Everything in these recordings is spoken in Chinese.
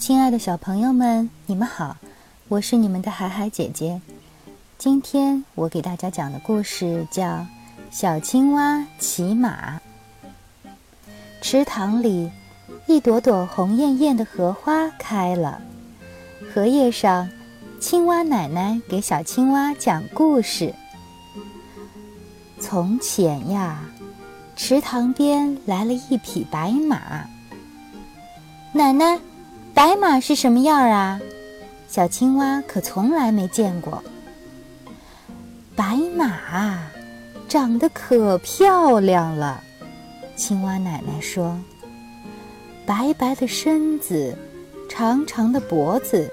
亲爱的小朋友们，你们好，我是你们的海海姐姐。今天我给大家讲的故事叫《小青蛙骑马》。池塘里，一朵朵红艳艳的荷花开了。荷叶上，青蛙奶奶给小青蛙讲故事。从前呀，池塘边来了一匹白马。奶奶。白马是什么样啊？小青蛙可从来没见过。白马长得可漂亮了，青蛙奶奶说：“白白的身子，长长的脖子，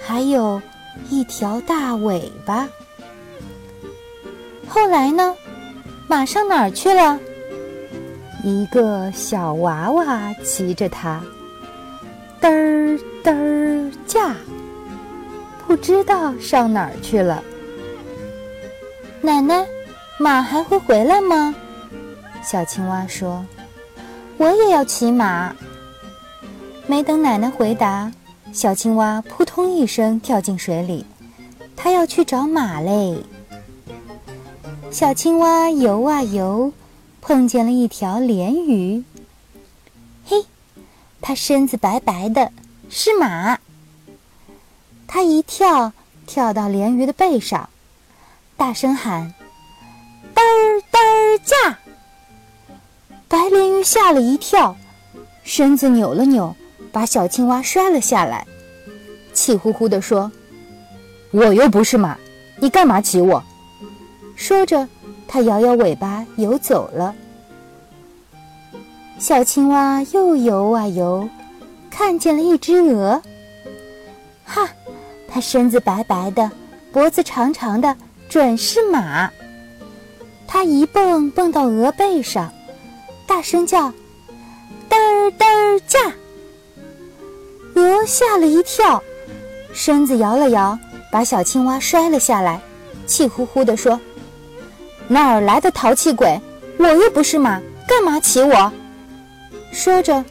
还有一条大尾巴。”后来呢？马上哪儿去了？一个小娃娃骑着它。嘚儿驾，不知道上哪儿去了。奶奶，马还会回来吗？小青蛙说：“我也要骑马。”没等奶奶回答，小青蛙扑通一声跳进水里，它要去找马嘞。小青蛙游啊游，碰见了一条鲢鱼。嘿。它身子白白的，是马。它一跳，跳到鲢鱼的背上，大声喊：“嘚儿嘚儿驾！”白鲢鱼吓了一跳，身子扭了扭，把小青蛙摔了下来，气呼呼地说：“我又不是马，你干嘛骑我？”说着，它摇摇尾巴游走了。小青蛙又游啊游，看见了一只鹅。哈，它身子白白的，脖子长长的，准是马。它一蹦蹦到鹅背上，大声叫：“嘚儿嘚儿驾！”鹅吓了一跳，身子摇了摇，把小青蛙摔了下来，气呼呼地说：“哪儿来的淘气鬼？我又不是马，干嘛骑我？”说着，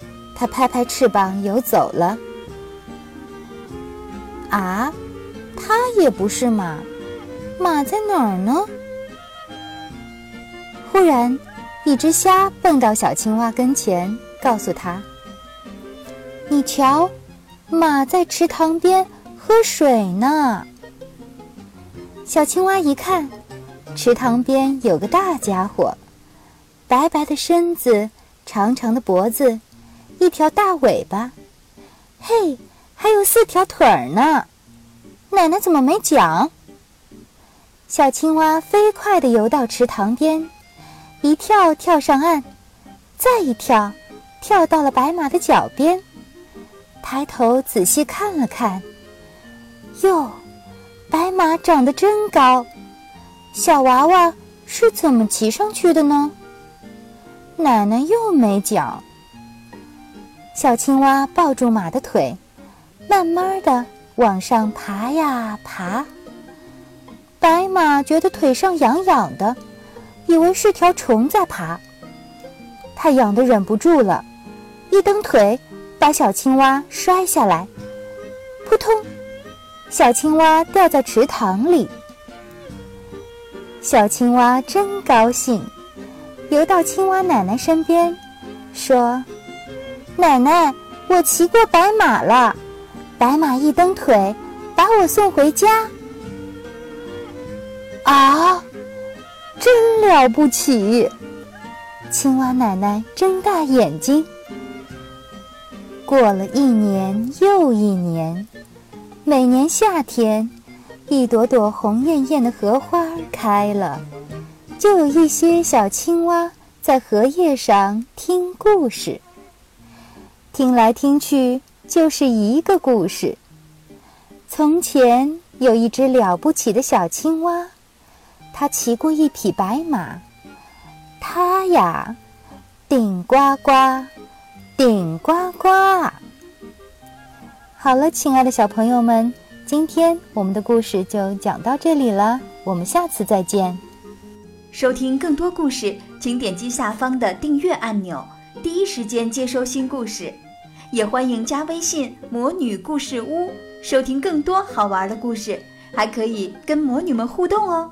它拍拍翅膀游走了。啊，它也不是马，马在哪儿呢？忽然，一只虾蹦到小青蛙跟前，告诉他：“你瞧，马在池塘边喝水呢。”小青蛙一看，池塘边有个大家伙，白白的身子。长长的脖子，一条大尾巴，嘿，还有四条腿儿呢。奶奶怎么没讲？小青蛙飞快地游到池塘边，一跳跳上岸，再一跳，跳到了白马的脚边。抬头仔细看了看，哟，白马长得真高，小娃娃是怎么骑上去的呢？奶奶又没讲。小青蛙抱住马的腿，慢慢的往上爬呀爬。白马觉得腿上痒痒的，以为是条虫在爬。它痒得忍不住了，一蹬腿，把小青蛙摔下来，扑通，小青蛙掉在池塘里。小青蛙真高兴。游到青蛙奶奶身边，说：“奶奶，我骑过白马了，白马一蹬腿，把我送回家。”啊，真了不起！青蛙奶奶睁大眼睛。过了一年又一年，每年夏天，一朵朵红艳艳的荷花开了。就有一些小青蛙在荷叶上听故事。听来听去就是一个故事。从前有一只了不起的小青蛙，它骑过一匹白马，它呀，顶呱呱，顶呱呱。好了，亲爱的小朋友们，今天我们的故事就讲到这里了，我们下次再见。收听更多故事，请点击下方的订阅按钮，第一时间接收新故事。也欢迎加微信“魔女故事屋”，收听更多好玩的故事，还可以跟魔女们互动哦。